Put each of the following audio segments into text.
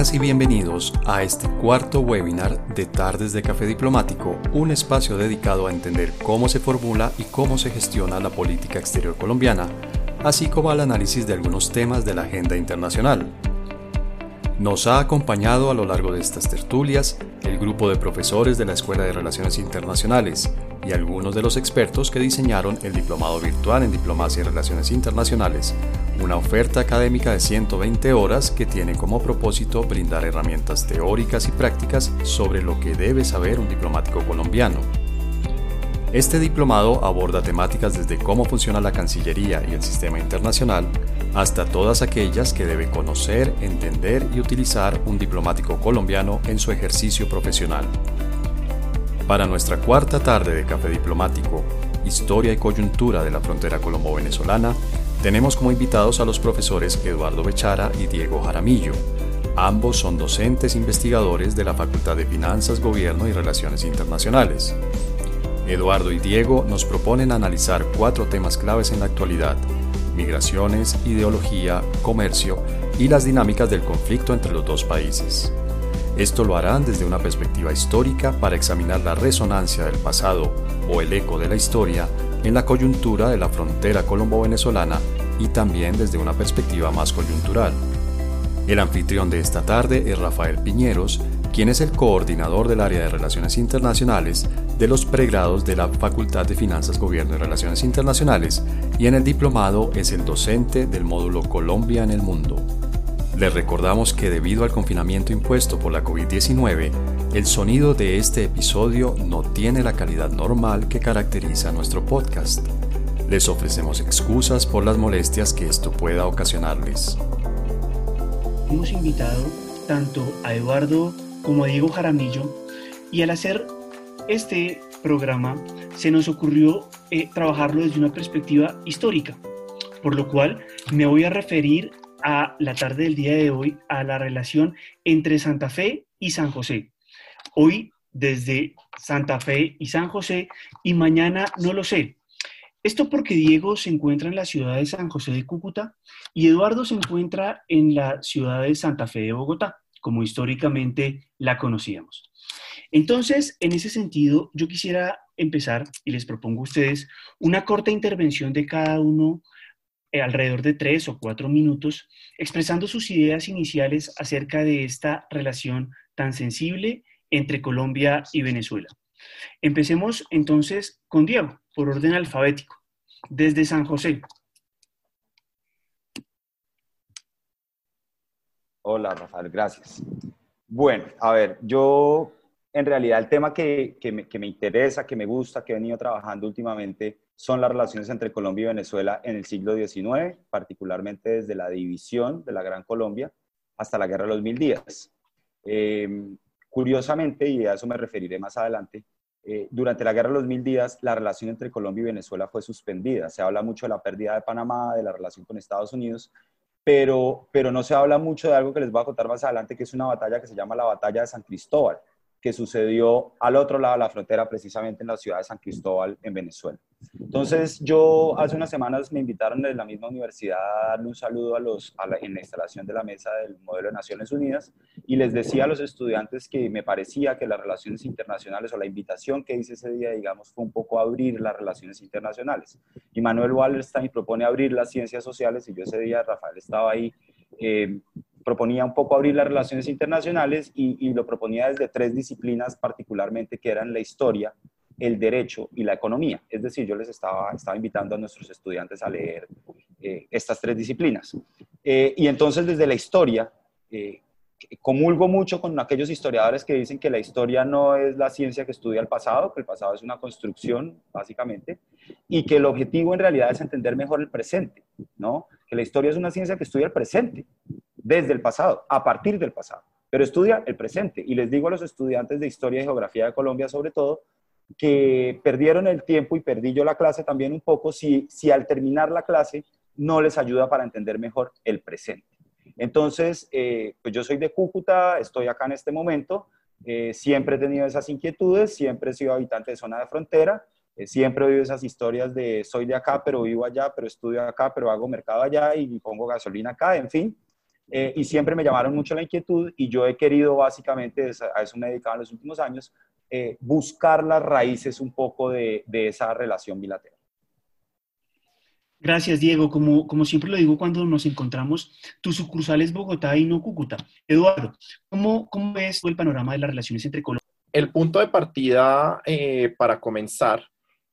Y bienvenidos a este cuarto webinar de Tardes de Café Diplomático, un espacio dedicado a entender cómo se formula y cómo se gestiona la política exterior colombiana, así como al análisis de algunos temas de la agenda internacional. Nos ha acompañado a lo largo de estas tertulias el grupo de profesores de la Escuela de Relaciones Internacionales y algunos de los expertos que diseñaron el Diplomado Virtual en Diplomacia y Relaciones Internacionales, una oferta académica de 120 horas que tiene como propósito brindar herramientas teóricas y prácticas sobre lo que debe saber un diplomático colombiano. Este diplomado aborda temáticas desde cómo funciona la Cancillería y el sistema internacional hasta todas aquellas que debe conocer, entender y utilizar un diplomático colombiano en su ejercicio profesional. Para nuestra cuarta tarde de Café Diplomático, Historia y Coyuntura de la Frontera Colombo-Venezolana, tenemos como invitados a los profesores Eduardo Bechara y Diego Jaramillo. Ambos son docentes investigadores de la Facultad de Finanzas, Gobierno y Relaciones Internacionales. Eduardo y Diego nos proponen analizar cuatro temas claves en la actualidad, migraciones, ideología, comercio y las dinámicas del conflicto entre los dos países. Esto lo harán desde una perspectiva histórica para examinar la resonancia del pasado o el eco de la historia en la coyuntura de la frontera colombo-venezolana y también desde una perspectiva más coyuntural. El anfitrión de esta tarde es Rafael Piñeros, quien es el coordinador del área de Relaciones Internacionales de los pregrados de la Facultad de Finanzas, Gobierno y Relaciones Internacionales y en el diplomado es el docente del módulo Colombia en el Mundo. Les recordamos que debido al confinamiento impuesto por la COVID-19, el sonido de este episodio no tiene la calidad normal que caracteriza nuestro podcast. Les ofrecemos excusas por las molestias que esto pueda ocasionarles. Hemos invitado tanto a Eduardo como a Diego Jaramillo y al hacer este programa se nos ocurrió eh, trabajarlo desde una perspectiva histórica, por lo cual me voy a referir a la tarde del día de hoy a la relación entre Santa Fe y San José. Hoy desde Santa Fe y San José y mañana no lo sé. Esto porque Diego se encuentra en la ciudad de San José de Cúcuta y Eduardo se encuentra en la ciudad de Santa Fe de Bogotá, como históricamente la conocíamos. Entonces, en ese sentido, yo quisiera empezar y les propongo a ustedes una corta intervención de cada uno alrededor de tres o cuatro minutos, expresando sus ideas iniciales acerca de esta relación tan sensible entre Colombia y Venezuela. Empecemos entonces con Diego, por orden alfabético, desde San José. Hola, Rafael, gracias. Bueno, a ver, yo en realidad el tema que, me, que, me, interesa, que me gusta, que he venido trabajando últimamente, son las relaciones entre Colombia y Venezuela en el siglo XIX, particularmente desde la división de la Gran Colombia hasta la Guerra de los Mil Días. Em, curiosamente, y a eso me referiré más adelante, eh, durante la Guerra de los Mil Días, la relación entre Colombia y Venezuela fue suspendida. Se habla mucho de la pérdida de Panamá, de la relación con Estados Unidos, pero, pero no se habla mucho de algo que les voy a contar más adelante, que es una batalla que se llama la Batalla de San Cristóbal que sucedió al otro lado de la frontera, precisamente en la ciudad de San Cristóbal, en Venezuela. Entonces, yo hace unas semanas me invitaron desde la misma universidad a darle un saludo a los, en la instalación de la mesa del modelo de Naciones Unidas y les decía a los estudiantes que me parecía que las relaciones internacionales o la invitación que hice ese día, digamos, fue un poco abrir las relaciones internacionales. Y Manuel Wallerstein propone abrir las ciencias sociales y yo ese día, Rafael, estaba ahí. Eh, proponía un poco abrir las relaciones internacionales y, lo proponía desde tres disciplinas particularmente que eran la historia, el derecho y la economía. Es decir, yo les estaba, invitando a nuestros estudiantes a leer eh, estas tres disciplinas. Eh, y entonces desde la historia, eh, comulgo mucho con aquellos historiadores que dicen que la historia no es la ciencia que estudia el pasado, que el pasado es una construcción, básicamente, y que el objetivo en realidad es entender mejor el presente, ¿no? Que la historia es una ciencia que estudia el presente, desde el pasado, a partir del pasado, pero estudia el presente. Y les digo a los estudiantes de Historia y Geografía de Colombia, sobre todo, que perdieron el tiempo y perdí yo la clase también un poco si, si al terminar la clase no les ayuda para entender mejor el presente. Entonces, eh, pues yo soy de Cúcuta, estoy acá en este momento, eh, siempre he tenido esas inquietudes, siempre he sido habitante de zona de frontera, eh, siempre he oído esas historias de soy de acá, pero vivo allá, pero estudio acá, pero hago mercado allá y pongo gasolina acá, en fin. Eh, y siempre me llamaron mucho la inquietud y yo he querido básicamente, a eso me he dedicado en los últimos años, eh, buscar las raíces un poco de, de, esa relación bilateral. Gracias, Diego. Como, como siempre lo digo cuando nos encontramos, tu sucursal es Bogotá y no Cúcuta. Eduardo, ¿cómo, cómo ves el panorama de las relaciones entre Colombia? El punto de partida eh, para comenzar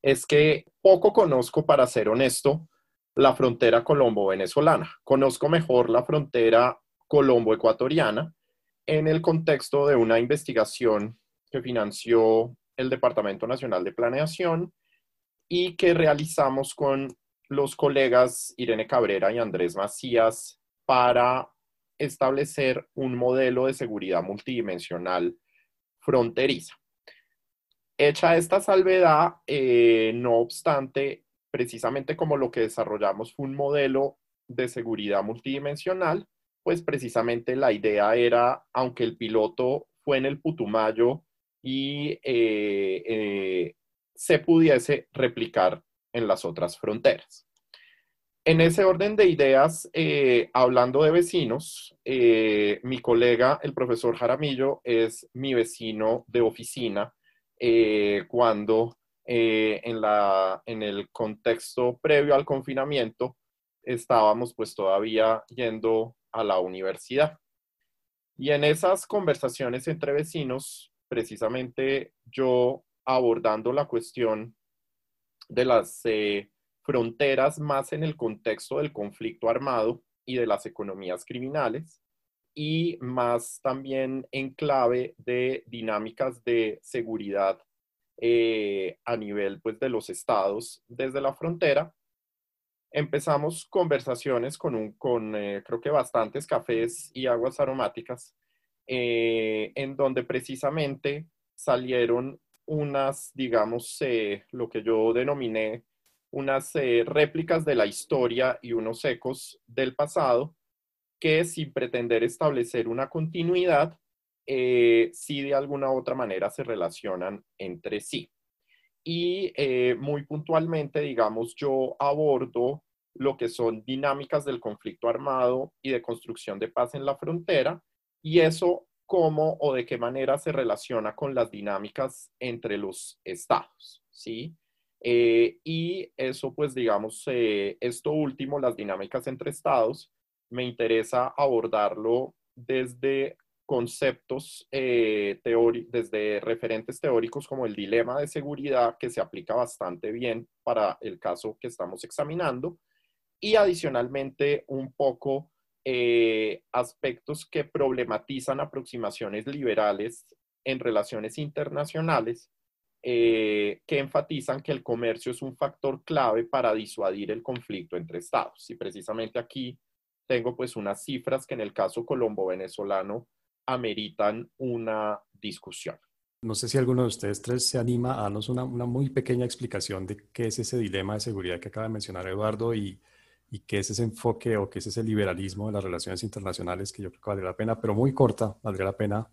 es que poco conozco, para ser honesto, la frontera colombo-venezolana. Conozco mejor la frontera colombo-ecuatoriana en el contexto de una investigación que financió el Departamento Nacional de Planeación y que realizamos con los colegas Irene Cabrera y Andrés Macías para establecer un modelo de seguridad multidimensional fronteriza. Hecha esta salvedad, eh, no obstante, precisamente como lo que desarrollamos fue un modelo de seguridad multidimensional, pues precisamente la idea era, aunque el piloto fue en el Putumayo y eh, eh, se pudiese replicar en las otras fronteras. En ese orden de ideas, eh, hablando de vecinos, mi colega, el profesor Jaramillo, es mi vecino de oficina cuando en, la, en el contexto previo al confinamiento estábamos pues todavía yendo a la universidad. Y en esas conversaciones entre vecinos, precisamente yo abordando la cuestión de las eh, fronteras más en el contexto del conflicto armado y de las economías criminales y más también en clave de dinámicas de seguridad eh, a nivel pues, de los estados desde la frontera. Empezamos conversaciones con, un, con eh, creo que bastantes cafés y aguas aromáticas eh, en donde precisamente salieron unas, digamos, lo que yo denominé unas réplicas de la historia y unos ecos del pasado que sin pretender establecer una continuidad, sí de alguna u otra manera se relacionan entre sí. Y muy puntualmente, digamos, yo abordo lo que son dinámicas del conflicto armado y de construcción de paz en la frontera, y eso cómo o de qué manera se relaciona con las dinámicas entre los estados, ¿sí? Eh, y eso, pues, digamos, eh, esto último, las dinámicas entre estados, me interesa abordarlo desde conceptos eh, desde referentes teóricos como el dilema de seguridad, que se aplica bastante bien para el caso que estamos examinando, y adicionalmente un poco eh, aspectos que problematizan aproximaciones liberales en relaciones internacionales eh, que enfatizan que el comercio es un factor clave para disuadir el conflicto entre estados. Y precisamente aquí tengo pues unas cifras que en el caso colombo-venezolano ameritan una discusión. No sé si alguno de ustedes tres se anima a darnos una, una muy pequeña explicación de qué es ese dilema de seguridad que acaba de mencionar Eduardo y, y qué es ese enfoque o qué es ese liberalismo de las relaciones internacionales que yo creo que valdría la pena, pero muy corta, valdría la pena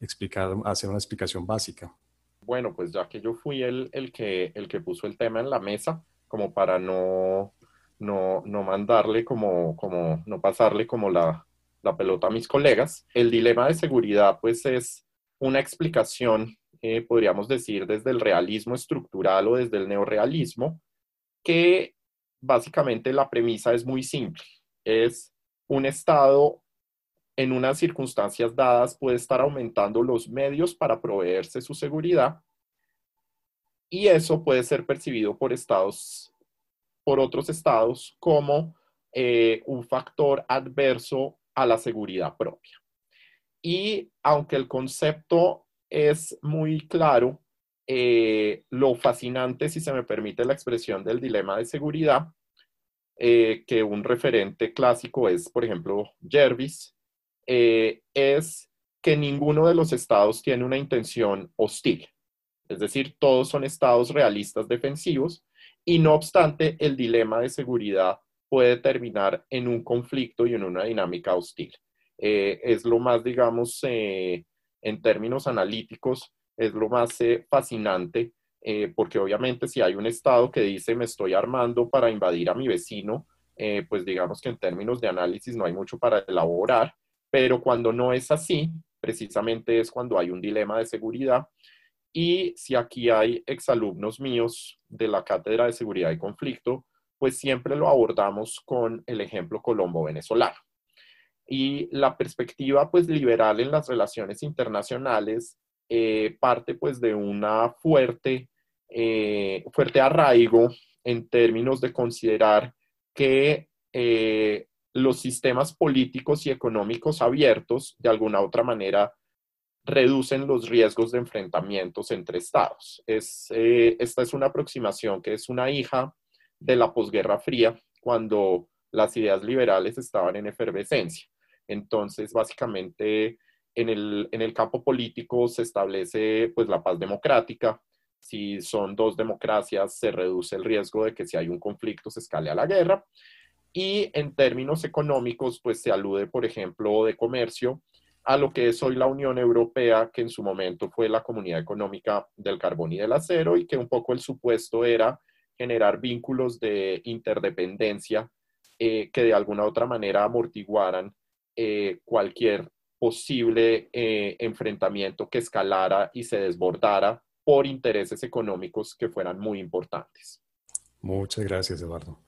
explicar, hacer una explicación básica. Bueno, pues ya que yo fui el, el, que, el que puso el tema en la mesa, como para no, no, no mandarle como, como, no pasarle como la, la pelota a mis colegas, el dilema de seguridad pues es una explicación, eh, podríamos decir, desde el realismo estructural o desde el neorealismo, que básicamente la premisa es muy simple. Es un Estado en unas circunstancias dadas puede estar aumentando los medios para proveerse su seguridad y eso puede ser percibido por estados, por otros estados como eh, un factor adverso a la seguridad propia. Y aunque el concepto es muy claro, eh, lo fascinante, si se me permite la expresión del dilema de seguridad, eh, que un referente clásico es, por ejemplo, Jervis, eh, es que ninguno de los estados tiene una intención hostil. Es decir, todos son estados realistas defensivos y no obstante, el dilema de seguridad puede terminar en un conflicto y en una dinámica hostil. es lo más, digamos, en términos analíticos, es lo más eh, fascinante, eh, porque obviamente si hay un Estado que dice me estoy armando para invadir a mi vecino, eh, pues digamos que en términos de análisis no hay mucho para elaborar, pero cuando no es así, precisamente es cuando hay un dilema de seguridad. Y si aquí hay exalumnos míos de la Cátedra de Seguridad y Conflicto, pues siempre lo abordamos con el ejemplo colombo-venezolano. Y la perspectiva pues liberal en las relaciones internacionales eh, parte pues de una fuerte, eh, fuerte arraigo en términos de considerar que eh, los sistemas políticos y económicos abiertos de alguna otra manera reducen los riesgos de enfrentamientos entre estados. Es, esta es una aproximación que es una hija de la posguerra fría, cuando las ideas liberales estaban en efervescencia. Entonces, básicamente, en el, en el campo político se establece pues la paz democrática. Si son dos democracias, se reduce el riesgo de que si hay un conflicto se escale a la guerra. Y en términos económicos, pues se alude, por ejemplo, de comercio a lo que es hoy la Unión Europea, que en su momento fue la Comunidad Económica del Carbón y del Acero, y que un poco el supuesto era generar vínculos de interdependencia eh, que de alguna u otra manera amortiguaran eh, cualquier posible eh, enfrentamiento que escalara y se desbordara por intereses económicos que fueran muy importantes. Muchas gracias, Eduardo.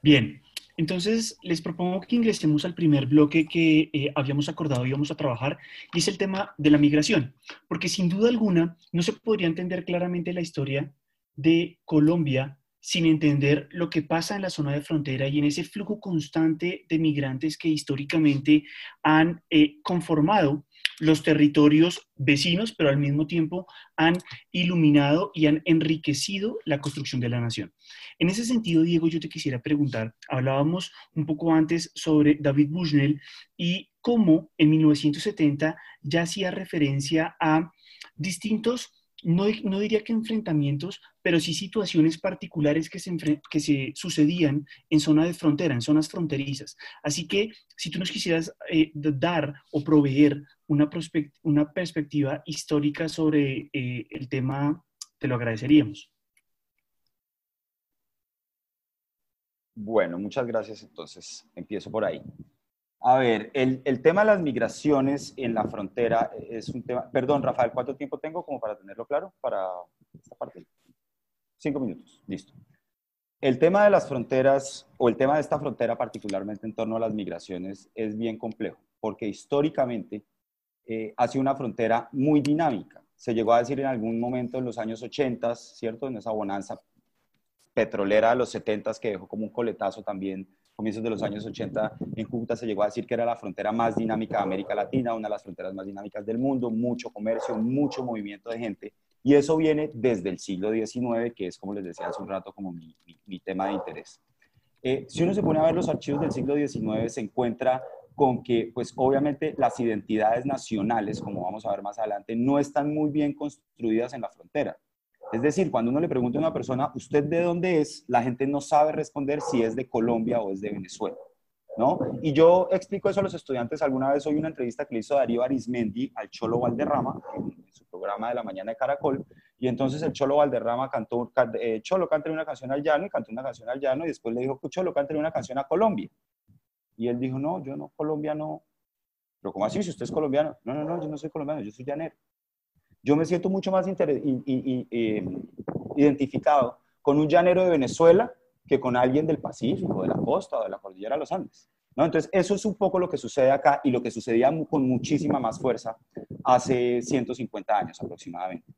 Bien, entonces les propongo que ingresemos al primer bloque que eh, habíamos acordado íbamos a trabajar y es el tema de la migración, porque sin duda alguna no se podría entender claramente la historia de Colombia sin entender lo que pasa en la zona de frontera y en ese flujo constante de migrantes que históricamente han eh, conformado los territorios vecinos, pero al mismo tiempo han iluminado y han enriquecido la construcción de la nación. En ese sentido, Diego, yo te quisiera preguntar, hablábamos un poco antes sobre David Bushnell y cómo en 1970 ya hacía referencia a distintos no, diría que enfrentamientos, pero sí situaciones particulares que se, que se sucedían en zona de frontera, en zonas fronterizas. Así que si tú nos quisieras eh, dar o proveer una, una perspectiva histórica sobre eh, el tema, te lo agradeceríamos. Bueno, muchas gracias. Entonces, empiezo por ahí. A ver, el, tema de las migraciones en la frontera es un tema... Perdón, Rafael, ¿cuánto tiempo tengo como para tenerlo claro para esta parte? Cinco minutos, listo. El tema de las fronteras, o el tema de esta frontera particularmente en torno a las migraciones, es bien complejo, porque históricamente eh, ha sido una frontera muy dinámica. Se llegó a decir en algún momento en los años 80, ¿cierto? En esa bonanza petrolera de los 70 que dejó como un coletazo también comienzos de los años 80, en Cúcuta se llegó a decir que era la frontera más dinámica de América Latina, una de las fronteras más dinámicas del mundo, mucho comercio, mucho movimiento de gente. Y eso viene desde el siglo XIX, que es, como les decía hace un rato, como mi, mi, tema de interés. Eh, si uno se pone a ver los archivos del siglo XIX, se encuentra con que, pues obviamente, las identidades nacionales, como vamos a ver más adelante, no están muy bien construidas en la frontera. Es decir, cuando uno le pregunta a una persona, ¿usted de dónde es? La gente no sabe responder si es de Colombia o es de Venezuela. ¿No? Y yo explico eso a los estudiantes. Alguna vez hoy una entrevista que le hizo Darío Arismendi al Cholo Valderrama en, su programa de la mañana de Caracol. Y entonces el Cholo Valderrama cantó, eh, Cholo, cántale una canción al llano y cantó una canción al llano y después le dijo, Cholo, cántale una canción a Colombia. Y él dijo, no, yo no, Colombia no. Pero ¿cómo así? Si usted es colombiano. No, no, no, yo no soy colombiano, yo soy llanero. Yo me siento mucho más identificado con un llanero de Venezuela que con alguien del Pacífico, de la costa o de la cordillera de los Andes. ¿no? Entonces, eso es un poco lo que sucede acá y lo que sucedía con muchísima más fuerza hace 150 años aproximadamente.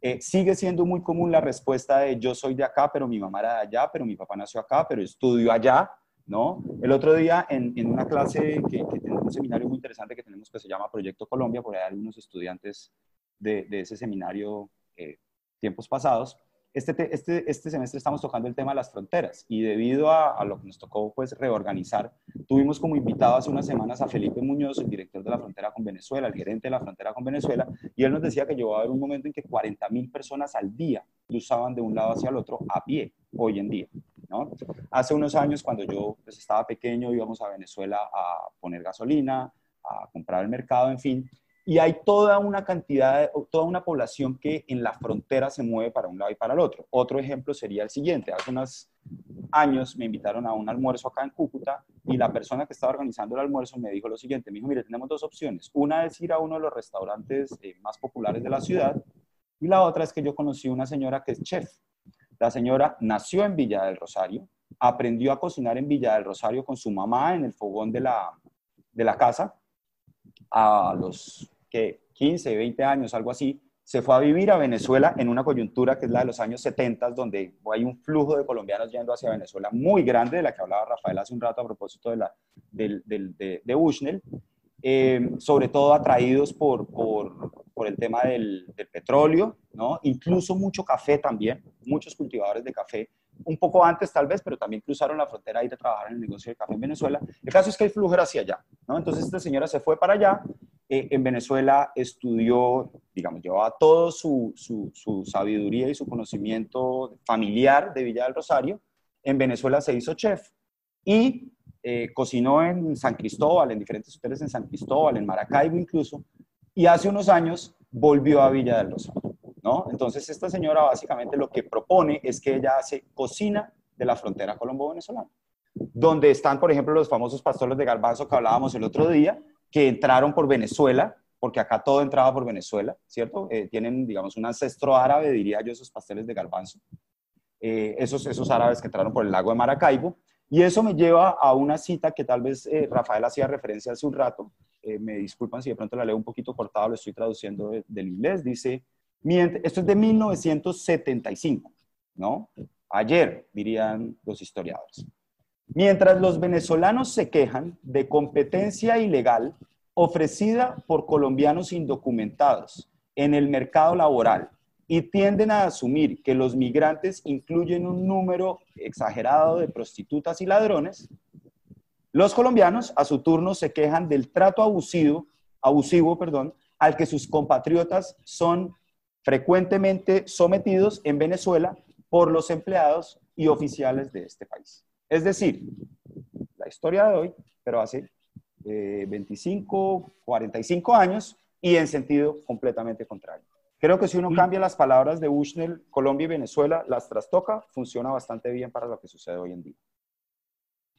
Eh, sigue siendo muy común la respuesta de yo soy de acá, pero mi mamá era de allá, pero mi papá nació acá, pero estudio allá, ¿no? El otro día en, en una clase que, que, tenemos un seminario muy interesante que tenemos que se llama Proyecto Colombia, por ahí algunos estudiantes de, ese seminario eh, tiempos pasados, este, este, este, semestre estamos tocando el tema de las fronteras y debido a, lo que nos tocó pues reorganizar, tuvimos como invitado hace unas semanas a Felipe Muñoz, el director de la frontera con Venezuela, el gerente de la frontera con Venezuela, y él nos decía que llegó a haber un momento en que 40 mil personas al día cruzaban de un lado hacia el otro a pie, hoy en día. ¿no? Hace unos años, cuando yo pues, estaba pequeño, íbamos a Venezuela a poner gasolina, a comprar el mercado, en fin, y hay toda una cantidad, toda una población que en la frontera se mueve para un lado y para el otro. Otro ejemplo sería el siguiente. Hace unos años me invitaron a un almuerzo acá en Cúcuta y la persona que estaba organizando el almuerzo me dijo lo siguiente, me dijo, mire, tenemos dos opciones. Una es ir a uno de los restaurantes eh, más populares de la ciudad y la otra es que yo conocí una señora que es chef. La señora nació en Villa del Rosario, aprendió a cocinar en Villa del Rosario con su mamá en el fogón de la, de la casa a los que 15, 20 años, algo así, se fue a vivir a Venezuela en una coyuntura que es la de los años 70, donde hay un flujo de colombianos yendo hacia Venezuela muy grande, de la que hablaba Rafael hace un rato a propósito de, la, del, de, de Bushnell, eh, sobre todo atraídos por, por, por el tema del, del, petróleo, ¿no? incluso mucho café también, muchos cultivadores de café, un poco antes tal vez, pero también cruzaron la frontera y de trabajar en el negocio de café en Venezuela. El caso es que el flujo era hacia allá, ¿no? entonces esta señora se fue para allá, eh, en Venezuela estudió, digamos, llevaba toda su, su, su, sabiduría y su conocimiento familiar de Villa del Rosario. En Venezuela se hizo chef y eh, cocinó en San Cristóbal, en diferentes hoteles en San Cristóbal, en Maracaibo incluso, y hace unos años volvió a Villa del Rosario. ¿no? Entonces, esta señora básicamente lo que propone es que ella hace cocina de la frontera colombo-venezolana, donde están, por ejemplo, los famosos pastores de garbanzo que hablábamos el otro día, que entraron por Venezuela, porque acá todo entraba por Venezuela, ¿cierto? Eh, tienen, digamos, un ancestro árabe, diría yo, esos pasteles de garbanzo, eh, esos, esos árabes que entraron por el lago de Maracaibo. Y eso me lleva a una cita que tal vez eh, Rafael hacía referencia hace un rato. Eh, me disculpan si de pronto la leo un poquito cortada, lo estoy traduciendo de, del inglés. Dice, esto es de 1975, ¿no? Ayer, dirían los historiadores. Mientras los venezolanos se quejan de competencia ilegal ofrecida por colombianos indocumentados en el mercado laboral y tienden a asumir que los migrantes incluyen un número exagerado de prostitutas y ladrones, los colombianos a su turno se quejan del trato abusivo, abusivo perdón, al que sus compatriotas son frecuentemente sometidos en Venezuela por los empleados y oficiales de este país. Es decir, la historia de hoy, pero hace eh, 25, 45 años y en sentido completamente contrario. Creo que si uno cambia las palabras de Bushnell, Colombia y Venezuela, las trastoca, funciona bastante bien para lo que sucede hoy en día.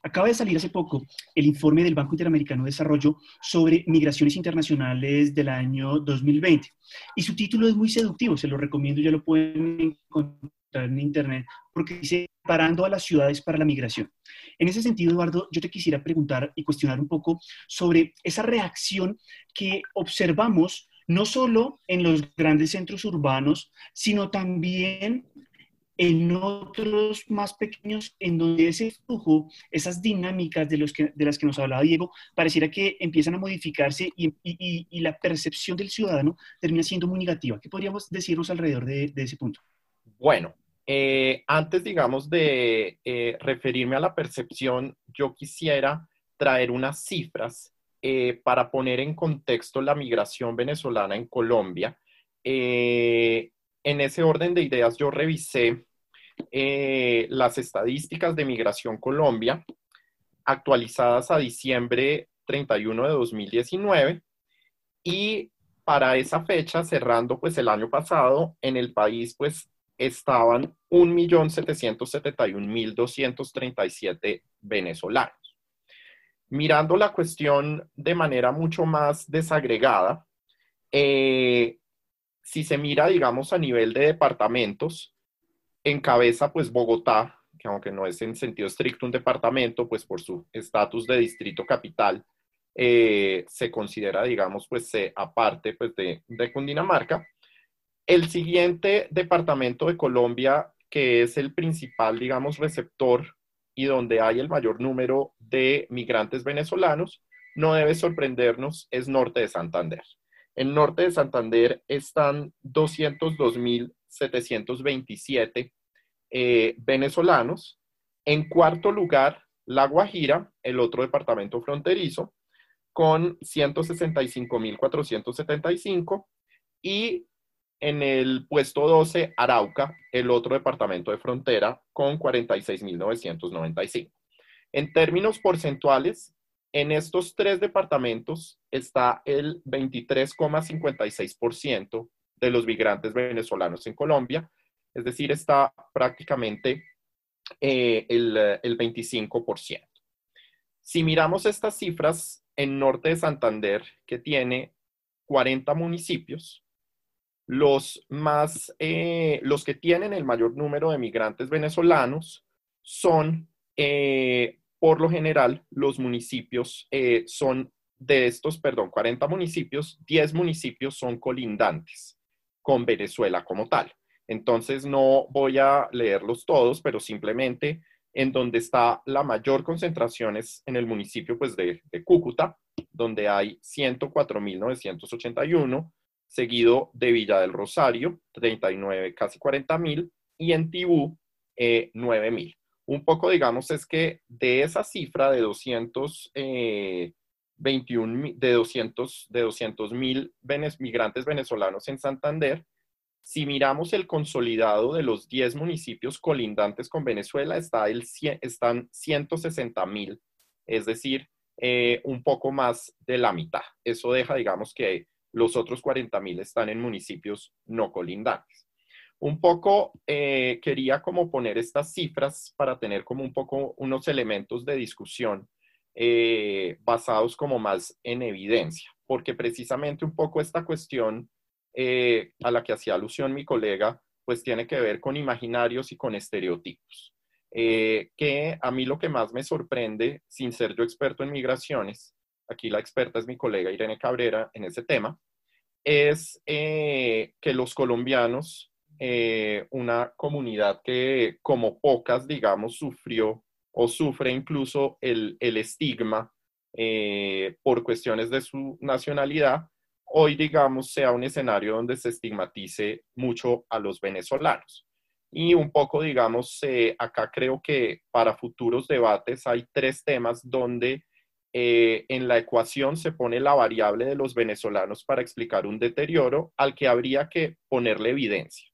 Acaba de salir hace poco el informe del Banco Interamericano de Desarrollo sobre migraciones internacionales del año 2020. Y su título es muy seductivo, se lo recomiendo, ya lo pueden encontrar en Internet, porque dice preparando a las ciudades para la migración. En ese sentido, Eduardo, yo te quisiera preguntar y cuestionar un poco sobre esa reacción que observamos no solo en los grandes centros urbanos, sino también en otros más pequeños, en donde ese flujo, esas dinámicas de, los que, de las que nos hablaba Diego, pareciera que empiezan a modificarse y, la percepción del ciudadano termina siendo muy negativa. ¿Qué podríamos decirnos alrededor de, de ese punto? Bueno, eh, antes, digamos, de eh, referirme a la percepción, yo quisiera traer unas cifras eh, para poner en contexto la migración venezolana en Colombia. En ese orden de ideas, yo revisé las estadísticas de migración Colombia actualizadas a diciembre 31 de 2019 y para esa fecha, cerrando pues el año pasado, en el país pues estaban 1.771.237 venezolanos. Mirando la cuestión de manera mucho más desagregada, eh, si se mira, digamos, a nivel de departamentos, encabeza pues Bogotá, que aunque no es en sentido estricto un departamento, pues por su estatus de distrito capital, eh, se considera, digamos, pues aparte pues de, de Cundinamarca. El siguiente departamento de Colombia, que es el principal, digamos, receptor y donde hay el mayor número de migrantes venezolanos, no debe sorprendernos, es norte de Santander. En norte de Santander están 202.727 eh, venezolanos. En cuarto lugar, La Guajira, el otro departamento fronterizo, con 165.475 y en el puesto 12, Arauca, el otro departamento de frontera, con 46.995. En términos porcentuales, En estos tres departamentos está el 23,56% de los migrantes venezolanos en Colombia, es decir, está prácticamente eh, el, el 25%. Si miramos estas cifras en norte de Santander, que tiene 40 municipios, los, más, eh, los que tienen el mayor número de migrantes venezolanos son, eh, por lo general, los municipios eh, son de estos, perdón, 40 municipios, 10 municipios son colindantes con Venezuela como tal. Entonces no voy a leerlos todos, pero simplemente en donde está la mayor concentración es en el municipio pues, de, de Cúcuta, donde hay 104.981, seguido de Villa del Rosario, 39, casi 40 mil, y en Tibú, eh, 9 mil. Un poco, digamos, es que de esa cifra de 221, eh, de 200 de 200 mil migrantes venezolanos en Santander, si miramos el consolidado de los 10 municipios colindantes con Venezuela, está el, están 160 mil, es decir, eh, un poco más de la mitad. Eso deja, digamos, que los otros 40 mil están en municipios no colindantes. Un poco eh, quería como poner estas cifras para tener como un poco unos elementos de discusión eh, basados como más en evidencia, porque precisamente un poco esta cuestión eh, a la que hacía alusión mi colega, pues tiene que ver con imaginarios y con estereotipos. que a mí lo que más me sorprende, sin ser yo experto en migraciones, aquí la experta es mi colega Irene Cabrera en ese tema, es eh, que los colombianos, eh, una comunidad que como pocas, digamos, sufrió o sufre incluso el, estigma eh, por cuestiones de su nacionalidad, hoy, digamos, sea un escenario donde se estigmatice mucho a los venezolanos. Y un poco, digamos, acá creo que para futuros debates hay tres temas donde eh, en la ecuación se pone la variable de los venezolanos para explicar un deterioro al que habría que ponerle evidencia.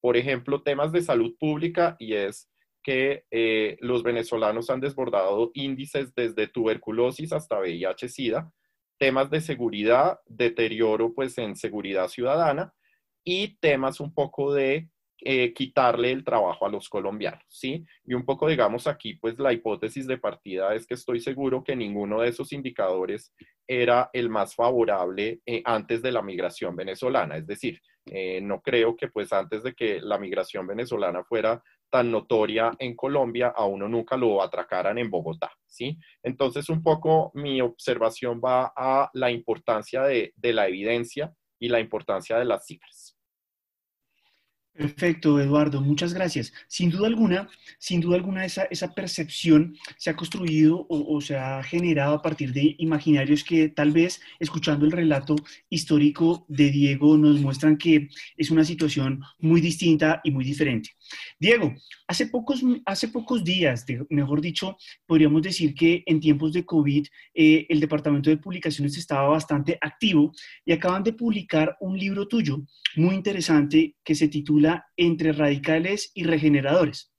Por ejemplo, temas de salud pública y es que eh, los venezolanos han desbordado índices desde tuberculosis hasta VIH-Sida, temas de seguridad, deterioro pues en seguridad ciudadana y temas un poco de eh, quitarle el trabajo a los colombianos, ¿sí? Y un poco, digamos, aquí, pues la hipótesis de partida es que estoy seguro que ninguno de esos indicadores era el más favorable eh, antes de la migración venezolana. Es decir, eh, no creo que pues antes de que la migración venezolana fuera tan notoria en Colombia, a uno nunca lo atracaran en Bogotá, ¿sí? Entonces, un poco mi observación va a la importancia de, de la evidencia y la importancia de las cifras. Perfecto, Eduardo, muchas gracias. Sin duda alguna, sin duda alguna, esa, esa percepción se ha construido o, se ha generado a partir de imaginarios que tal vez, escuchando el relato histórico de Diego, nos muestran que es una situación muy distinta y muy diferente. Diego, hace pocos, días, mejor dicho, podríamos decir que en tiempos de COVID, eh, el Departamento de Publicaciones estaba bastante activo y acaban de publicar un libro tuyo muy interesante que se titula entre radicales y regeneradores.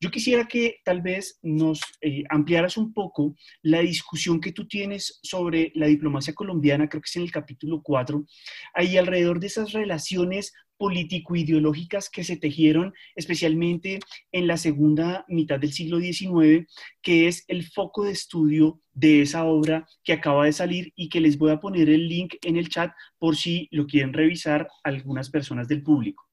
Yo quisiera que tal vez nos eh, ampliaras un poco la discusión que tú tienes sobre la diplomacia colombiana, creo que es en el capítulo 4, ahí alrededor de esas relaciones político-ideológicas que se tejieron especialmente en la segunda mitad del siglo XIX, que es el foco de estudio de esa obra que acaba de salir y que les voy a poner el link en el chat por si lo quieren revisar algunas personas del público.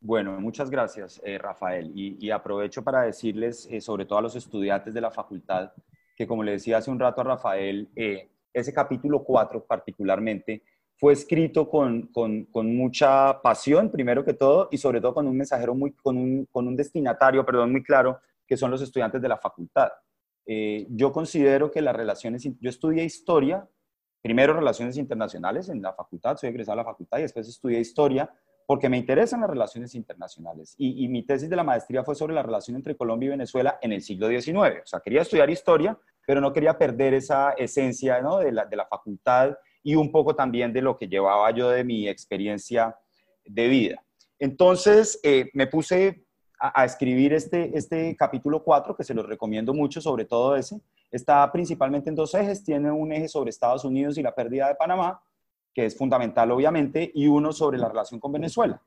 Bueno, muchas gracias, eh, Rafael. Y, aprovecho para decirles, eh, sobre todo a los estudiantes de la facultad, que como le decía hace un rato a Rafael, eh, ese capítulo 4 particularmente fue escrito con, mucha pasión, primero que todo, y sobre todo con un mensajero, muy, con, un, con un destinatario, perdón, muy claro, que son los estudiantes de la facultad. yo considero que las relaciones, yo estudié historia, primero relaciones internacionales en la facultad, soy egresado a la facultad y después estudié historia porque me interesan las relaciones internacionales. Y, mi tesis de la maestría fue sobre la relación entre Colombia y Venezuela en el siglo XIX. O sea, quería estudiar historia, pero no quería perder esa esencia ¿no? de, la, de, la, facultad y un poco también de lo que llevaba yo de mi experiencia de vida. Entonces, eh, me puse a, escribir este, este capítulo 4, que se los recomiendo mucho, sobre todo ese. Está principalmente en dos ejes. Tiene un eje sobre Estados Unidos y la pérdida de Panamá, que es fundamental, obviamente, y uno sobre la relación con Venezuela,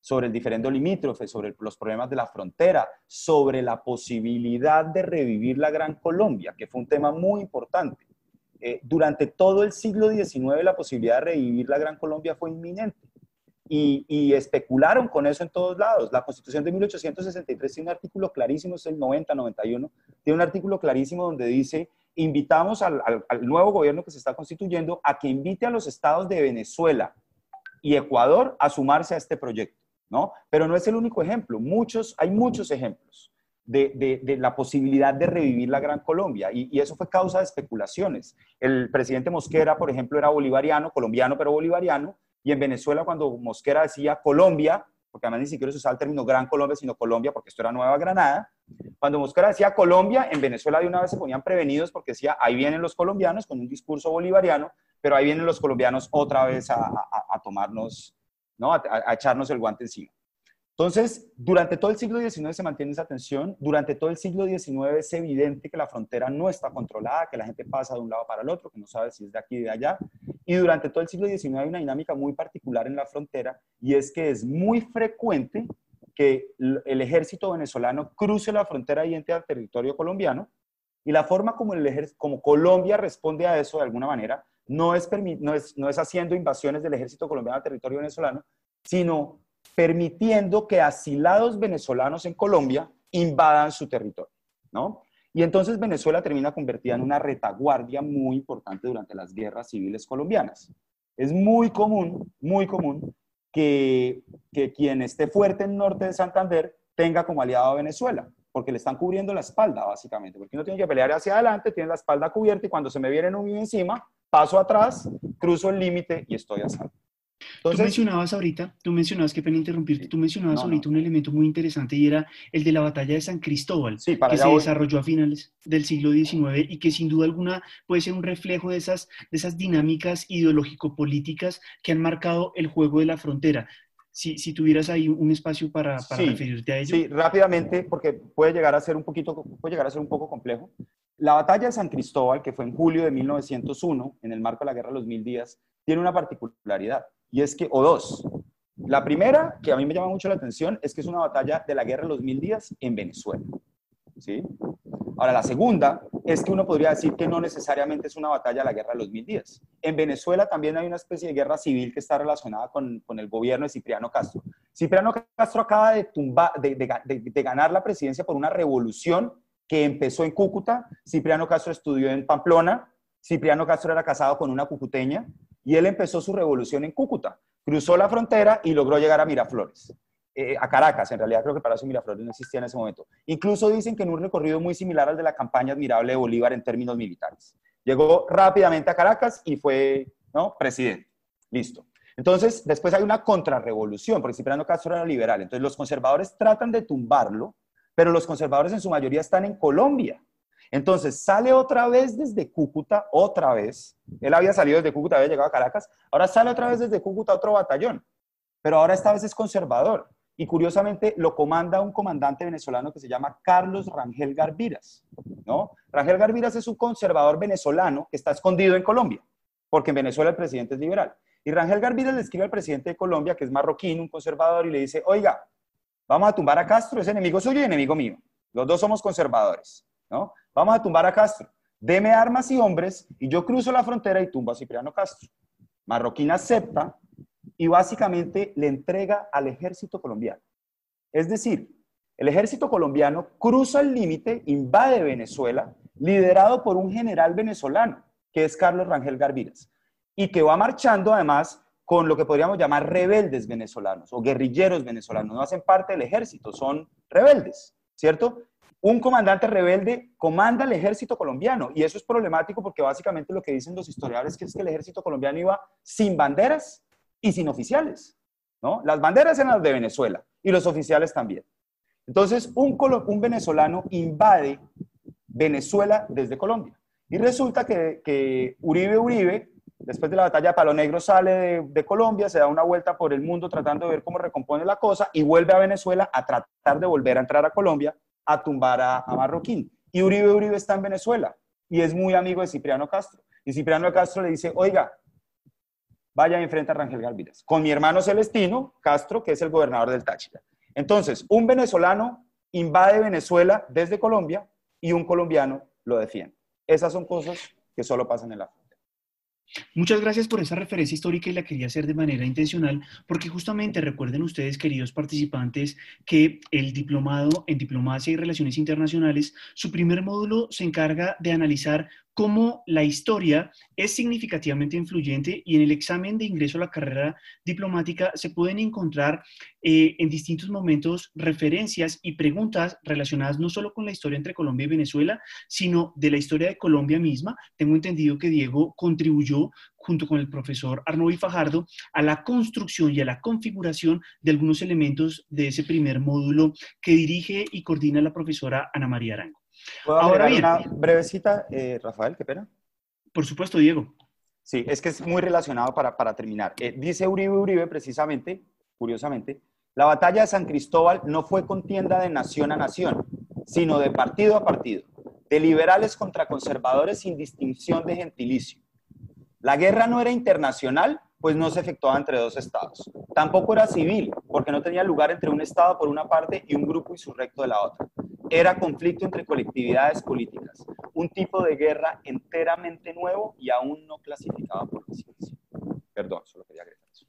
sobre el diferendo limítrofe, sobre los problemas de la frontera, sobre la posibilidad de revivir la Gran Colombia, que fue un tema muy importante. Eh, durante todo el siglo XIX la posibilidad de revivir la Gran Colombia fue inminente y, especularon con eso en todos lados. La Constitución de 1863 tiene un artículo clarísimo, es el 90-91, tiene un artículo clarísimo donde dice, invitamos al, nuevo gobierno que se está constituyendo a que invite a los estados de Venezuela y Ecuador a sumarse a este proyecto, ¿no? Pero no es el único ejemplo, muchos, hay muchos ejemplos. De, la posibilidad de revivir la Gran Colombia. Y, eso fue causa de especulaciones. El presidente Mosquera, por ejemplo, era bolivariano, colombiano, pero bolivariano, y en Venezuela, cuando Mosquera decía Colombia, porque además ni siquiera se usaba el término Gran Colombia, sino Colombia, porque esto era Nueva Granada, cuando Mosquera decía Colombia, en Venezuela de una vez se ponían prevenidos porque decía, ahí vienen los colombianos con un discurso bolivariano, pero ahí vienen los colombianos otra vez a, tomarnos, ¿no? a echarnos el guante encima. Entonces, durante todo el siglo XIX se mantiene esa tensión, durante todo el siglo XIX es evidente que la frontera no está controlada, que la gente pasa de un lado para el otro, que no sabe si es de aquí o de allá, y durante todo el siglo XIX hay una dinámica muy particular en la frontera, y es que es muy frecuente que el ejército venezolano cruce la frontera y entre al territorio colombiano, y la forma como, el como Colombia responde a eso de alguna manera no es, no, es, no es haciendo invasiones del ejército colombiano al territorio venezolano, sino permitiendo que asilados venezolanos en Colombia invadan su territorio, ¿no? Y entonces Venezuela termina convertida en una retaguardia muy importante durante las guerras civiles colombianas. Es muy común, muy común que, que quien esté fuerte en norte de Santander tenga como aliado a Venezuela, porque le están cubriendo la espalda, básicamente, porque uno tiene que pelear hacia adelante, tiene la espalda cubierta y cuando se me viene un encima, paso atrás, cruzo el límite y estoy a salvo tú mencionabas ahorita, tú mencionabas, que pena interrumpirte, tú mencionabas ahorita un elemento muy interesante y era el de la batalla de San Cristóbal, que se desarrolló a finales del siglo XIX y que sin duda alguna puede ser un reflejo de esas, de esas dinámicas ideológico-políticas que han marcado el juego de la frontera. Si, si tuvieras ahí un espacio para, para referirte a ello. Sí, rápidamente, porque puede llegar a ser un poquito, puede llegar a ser un poco complejo. La batalla de San Cristóbal, que fue en julio de 1901, en el marco de la Guerra de los Mil Días, tiene una particularidad y es que, o dos. La primera, que a mí me llama mucho la atención, es que es una batalla de la guerra de los mil días en Venezuela. ¿Sí? Ahora, la segunda es que uno podría decir que no necesariamente es una batalla de la guerra de los mil días. En Venezuela también hay una especie de guerra civil que está relacionada con, con el gobierno de Cipriano Castro. Cipriano Castro acaba de, de, de ganar la presidencia por una revolución que empezó en Cúcuta. Cipriano Castro estudió en Pamplona. Cipriano Castro era casado con una cucuteña y él empezó su revolución en Cúcuta. Cruzó la frontera y logró llegar a Miraflores. Eh, a Caracas, en realidad creo que Palacio Miraflores no existía en ese momento. Incluso dicen que en un recorrido muy similar al de la campaña admirable de Bolívar en términos militares. Llegó rápidamente a Caracas y fue ¿no? presidente. Listo. Entonces, después hay una contrarrevolución, porque Cipriano Castro era liberal. Entonces, los conservadores tratan de tumbarlo, pero los conservadores en su mayoría están en Colombia. Entonces sale otra vez desde Cúcuta, otra vez. Él había salido desde Cúcuta, había llegado a Caracas. Ahora sale otra vez desde Cúcuta otro batallón. Pero ahora esta vez es conservador. Y curiosamente lo comanda un comandante venezolano que se llama Carlos Rangel Garviras. ¿no? Rangel Garviras es un conservador venezolano que está escondido en Colombia, porque en Venezuela el presidente es liberal. Y Rangel Garviras le escribe al presidente de Colombia, que es marroquín, un conservador, y le dice, oiga, vamos a tumbar a Castro, es enemigo suyo y enemigo mío. Los dos somos conservadores. ¿no? Vamos a tumbar a Castro. Deme armas y hombres y yo cruzo la frontera y tumbo a Cipriano Castro. Marroquín acepta y básicamente le entrega al ejército colombiano. Es decir, el ejército colombiano cruza el límite, invade Venezuela, liderado por un general venezolano, que es Carlos Rangel Garviras, y que va marchando además con lo que podríamos llamar rebeldes venezolanos o guerrilleros venezolanos. No hacen parte del ejército, son rebeldes, ¿cierto? Un comandante rebelde comanda el ejército colombiano y eso es problemático porque básicamente lo que dicen los historiadores es que el ejército colombiano iba sin banderas y sin oficiales, ¿no? Las banderas eran las de Venezuela y los oficiales también. Entonces, un, un venezolano invade Venezuela desde Colombia y resulta que, que Uribe Uribe Después de la batalla de Palo Negro sale de, Colombia, se da una vuelta por el mundo tratando de ver cómo recompone la cosa y vuelve a Venezuela a tratar de volver a entrar a Colombia a tumbar a, Marroquín. Y Uribe Uribe está en Venezuela y es muy amigo de Cipriano Castro. Y Cipriano Castro le dice, oiga, vaya y enfrenta a Rangel Galviras, con mi hermano Celestino Castro, que es el gobernador del Táchira. Entonces, un venezolano invade Venezuela desde Colombia y un colombiano lo defiende. Esas son cosas que solo pasan en la Muchas gracias por esa referencia histórica y la quería hacer de manera intencional porque justamente recuerden ustedes, queridos participantes, que el diplomado en diplomacia y relaciones internacionales, su primer módulo se encarga de analizar cómo la historia es significativamente influyente y en el examen de ingreso a la carrera diplomática se pueden encontrar eh, en distintos momentos referencias y preguntas relacionadas no solo con la historia entre Colombia y Venezuela, sino de la historia de Colombia misma. Tengo entendido que Diego contribuyó junto con el profesor Arnold Fajardo a la construcción y a la configuración de algunos elementos de ese primer módulo que dirige y coordina la profesora Ana María Arango. Ahora bien, una brevecita, eh, Rafael, qué pena. Por supuesto, Diego. Sí, es que es muy relacionado para, para terminar. Eh, dice Uribe Uribe, precisamente, curiosamente, la batalla de San Cristóbal no fue contienda de nación a nación, sino de partido a partido, de liberales contra conservadores sin distinción de gentilicio. La guerra no era internacional, pues no se efectuaba entre dos estados. Tampoco era civil, porque no tenía lugar entre un estado por una parte y un grupo insurrecto de la otra era conflicto entre colectividades políticas, un tipo de guerra enteramente nuevo y aún no clasificado por la ciencia. Perdón, solo quería agregar eso.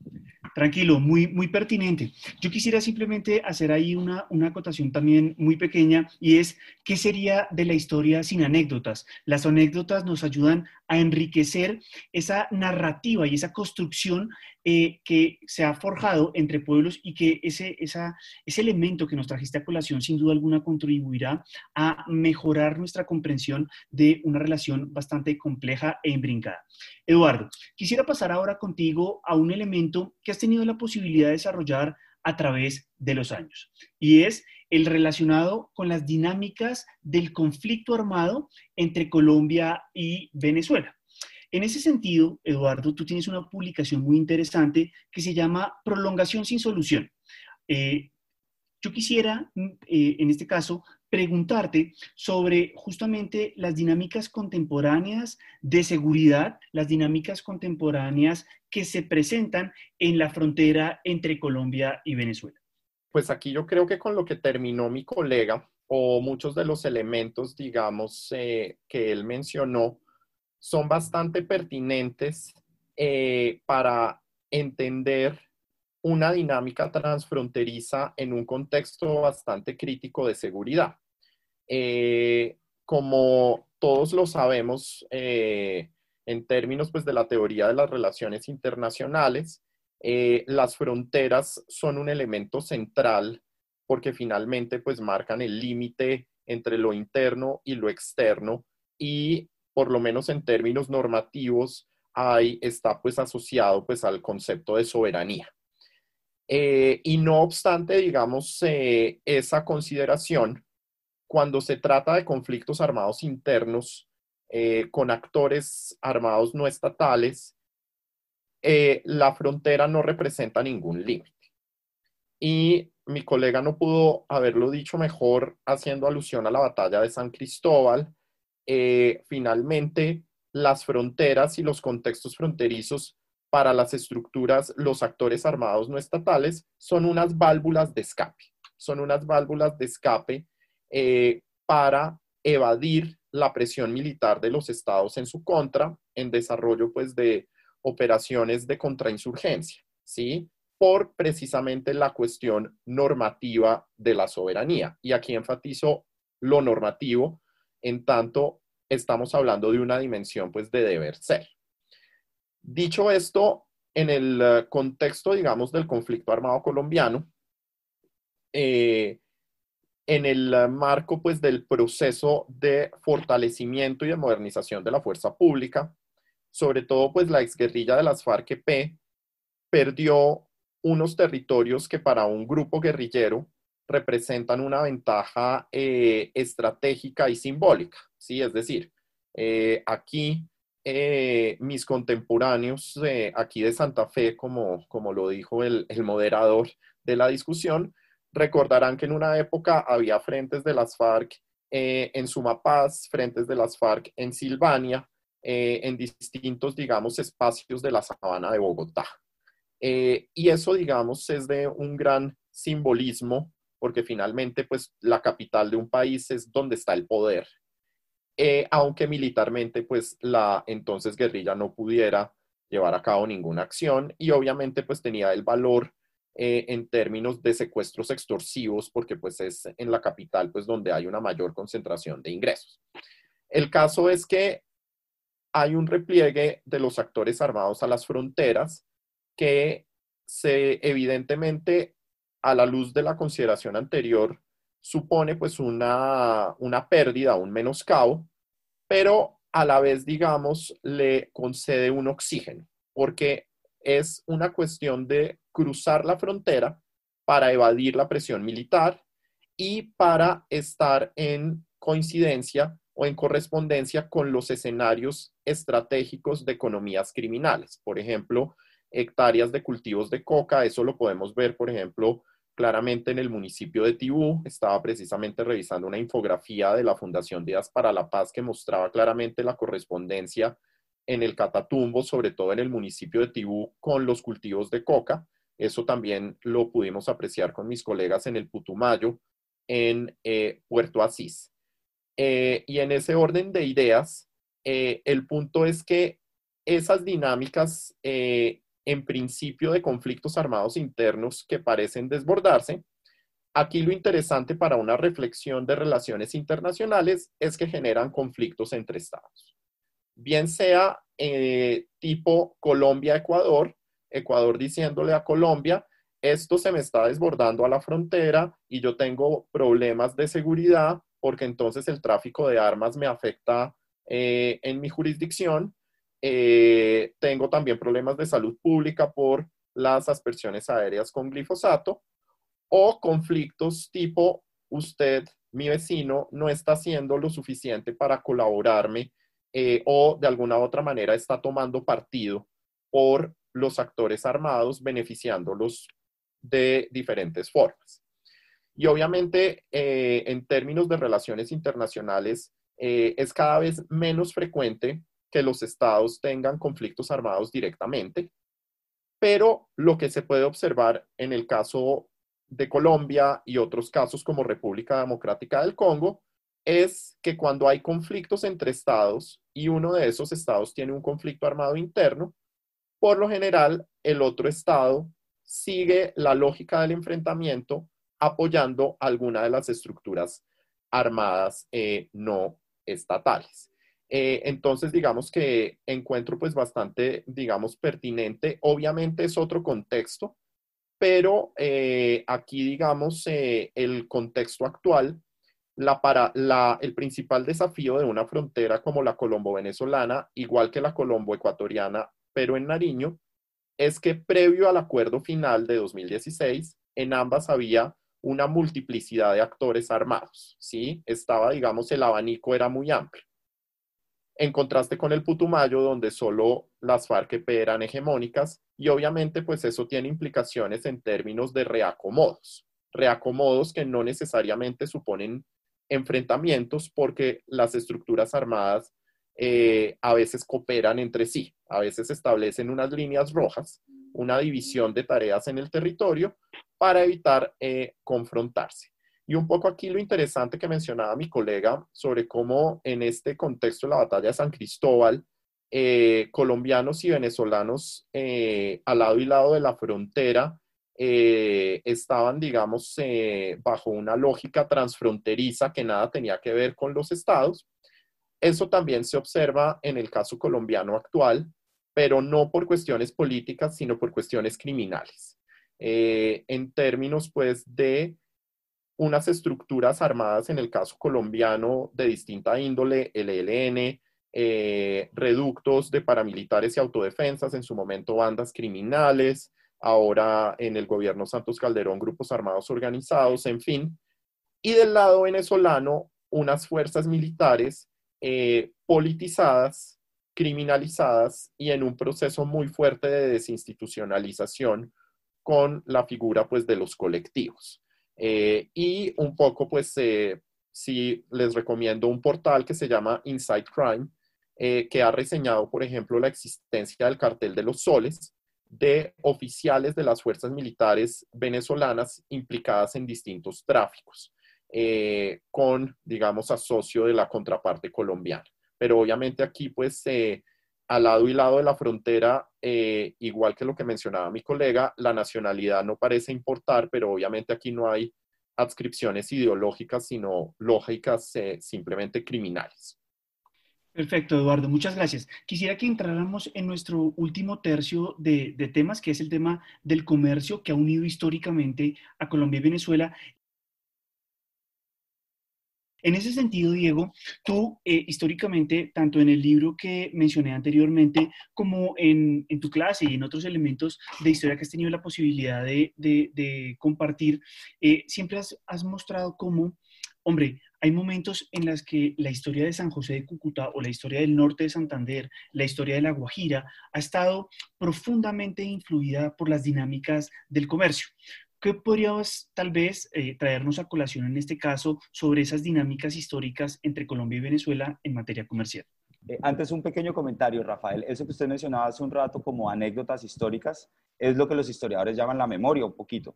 Tranquilo, muy, muy pertinente. Yo quisiera simplemente hacer ahí una, una acotación también muy pequeña y es, ¿qué sería de la historia sin anécdotas? Las anécdotas nos ayudan a enriquecer esa narrativa y esa construcción eh, que se ha forjado entre pueblos y que ese, esa, ese elemento que nos trajiste a colación sin duda alguna contribuirá a mejorar nuestra comprensión de una relación bastante compleja e imbrincada. Eduardo, quisiera pasar ahora contigo a un elemento que has tenido la posibilidad de desarrollar a través de los años y es el relacionado con las dinámicas del conflicto armado entre Colombia y Venezuela. En ese sentido, Eduardo, tú tienes una publicación muy interesante que se llama Prolongación sin solución. Eh, yo quisiera, mm, eh, en este caso, preguntarte sobre justamente las dinámicas contemporáneas de seguridad, las dinámicas contemporáneas que se presentan en la frontera entre Colombia y Venezuela. Pues aquí yo creo que con lo que terminó mi colega o muchos de los elementos, digamos, eh, que él mencionó, son bastante pertinentes eh, para entender una dinámica transfronteriza en un contexto bastante crítico de seguridad. Eh, como todos lo sabemos, en términos pues, de la teoría de las relaciones internacionales, las fronteras son un elemento central porque finalmente pues marcan el límite entre lo interno y lo externo y por lo menos en términos normativos, ahí está pues asociado pues al concepto de soberanía. Eh, y no obstante, digamos, eh, esa consideración, cuando se trata de conflictos armados internos eh, con actores armados no estatales, la frontera no representa ningún límite. Y mi colega no pudo haberlo dicho mejor haciendo alusión a la batalla de San Cristóbal, eh, finalmente las fronteras y los contextos fronterizos para las estructuras, los actores armados no estatales, son unas válvulas de escape. Son unas válvulas de escape eh, para evadir la presión militar de los estados en su contra, en desarrollo pues de operaciones de contrainsurgencia, ¿sí? Por precisamente la cuestión normativa de la soberanía. Y aquí enfatizo lo normativo, en tanto estamos hablando de una dimensión pues de deber ser. Dicho esto, en el eh, contexto, digamos, del conflicto armado colombiano, eh, en el eh, marco pues del proceso de fortalecimiento y de modernización de la fuerza pública, sobre todo pues la exguerrilla de las FARC-EP perdió unos territorios que para un grupo guerrillero representan una ventaja eh, estratégica y simbólica, ¿sí? Es decir, eh, aquí eh, mis contemporáneos aquí de Santa Fe, como, como lo dijo el, el moderador de la discusión, recordarán que en una época había frentes de las FARC en Sumapaz, frentes de las FARC en Silvania, eh, en distintos, digamos, espacios de la sabana de Bogotá. Eh, y eso, digamos, es de un gran simbolismo, porque finalmente, pues, la capital de un país es donde está el poder. aunque militarmente, pues, la entonces guerrilla no pudiera llevar a cabo ninguna acción y obviamente, pues, tenía el valor eh, en términos de secuestros extorsivos, porque pues es en la capital pues donde hay una mayor concentración de ingresos. El caso es que hay un repliegue de los actores armados a las fronteras que se evidentemente a la luz de la consideración anterior supone pues una, una pérdida, un menoscabo, pero a la vez, digamos, le concede un oxígeno, porque es una cuestión de cruzar la frontera para evadir la presión militar y para estar en coincidencia o en correspondencia con los escenarios estratégicos de economías criminales. Por ejemplo, hectáreas de cultivos de coca, eso lo podemos ver, por ejemplo, claramente en el municipio de Tibú. Estaba precisamente revisando una infografía de la Fundación Díaz para la Paz que mostraba claramente la correspondencia en el Catatumbo, sobre todo en el municipio de Tibú, con los cultivos de coca. Eso también lo pudimos apreciar con mis colegas en el Putumayo, en eh, Puerto Asís. Eh, y en ese orden de ideas, eh, el punto es que esas dinámicas, en principio de conflictos armados internos que parecen desbordarse, aquí lo interesante para una reflexión de relaciones internacionales es que generan conflictos entre estados. Bien sea eh, tipo Colombia-Ecuador, Ecuador diciéndole a Colombia, esto se me está desbordando a la frontera y yo tengo problemas de seguridad porque entonces el tráfico de armas me afecta eh, en mi jurisdicción. Eh, tengo también problemas de salud pública por las aspersiones aéreas con glifosato o conflictos tipo usted, mi vecino, no está haciendo lo suficiente para colaborarme eh, o de alguna otra manera está tomando partido por los actores armados, beneficiándolos de diferentes formas. Y obviamente, eh, en términos de relaciones internacionales, eh, es cada vez menos frecuente que los estados tengan conflictos armados directamente, pero lo que se puede observar en el caso de Colombia y otros casos como República Democrática del Congo es que cuando hay conflictos entre estados y uno de esos estados tiene un conflicto armado interno, por lo general el otro estado sigue la lógica del enfrentamiento apoyando alguna de las estructuras armadas eh, no estatales. Eh, entonces, digamos que encuentro pues bastante, digamos, pertinente. Obviamente es otro contexto, pero eh, aquí, digamos, el contexto actual la para, la, el principal desafío de una frontera como la colombo-venezolana, igual que la colombo-ecuatoriana, pero en Nariño, es que previo al acuerdo final de 2016, en ambas había una multiplicidad de actores armados, ¿sí? Estaba, digamos, el abanico era muy amplio. En contraste con el Putumayo, donde solo las FARC eran hegemónicas, y obviamente, pues eso tiene implicaciones en términos de reacomodos. Reacomodos que no necesariamente suponen enfrentamientos porque las estructuras armadas eh, a veces cooperan entre sí, a veces establecen unas líneas rojas, una división de tareas en el territorio para evitar eh, confrontarse. Y un poco aquí lo interesante que mencionaba mi colega sobre cómo en este contexto de la batalla de San Cristóbal, eh, colombianos y venezolanos al lado y lado de la frontera eh, estaban, digamos, eh, bajo una lógica transfronteriza que nada tenía que ver con los estados. Eso también se observa en el caso colombiano actual, pero no por cuestiones políticas, sino por cuestiones criminales. Eh, en términos, pues, de unas estructuras armadas, en el caso colombiano, de distinta índole, el ELN, reductos de paramilitares y autodefensas, en su momento bandas criminales, ahora en el gobierno Santos Calderón, grupos armados organizados, en fin. Y del lado venezolano, unas fuerzas militares eh, politizadas criminalizadas y en un proceso muy fuerte de desinstitucionalización con la figura pues de los colectivos. Eh, y un poco pues eh, sí les recomiendo un portal que se llama Inside Crime, eh, que ha reseñado por ejemplo la existencia del cartel de los soles de oficiales de las fuerzas militares venezolanas implicadas en distintos tráficos, con digamos asocio de la contraparte colombiana pero obviamente aquí pues eh, al lado y lado de la frontera, eh, igual que lo que mencionaba mi colega, la nacionalidad no parece importar, pero obviamente aquí no hay adscripciones ideológicas, sino lógicas eh, simplemente criminales. Perfecto, Eduardo, muchas gracias. Quisiera que entráramos en nuestro último tercio de, de, temas, que es el tema del comercio que ha unido históricamente a Colombia y Venezuela en ese sentido, Diego, tú eh, históricamente, tanto en el libro que mencioné anteriormente, como en, tu clase y en otros elementos de historia que has tenido la posibilidad de, compartir, eh, siempre has, mostrado cómo, hombre, hay momentos en los que la historia de San José de Cúcuta o la historia del norte de Santander, la historia de la Guajira, ha estado profundamente influida por las dinámicas del comercio. ¿Qué podrías tal vez eh, traernos a colación en este caso sobre esas dinámicas históricas entre Colombia y Venezuela en materia comercial? Eh, antes un pequeño comentario, Rafael. Eso que usted mencionaba hace un rato como anécdotas históricas es lo que los historiadores llaman la memoria un poquito.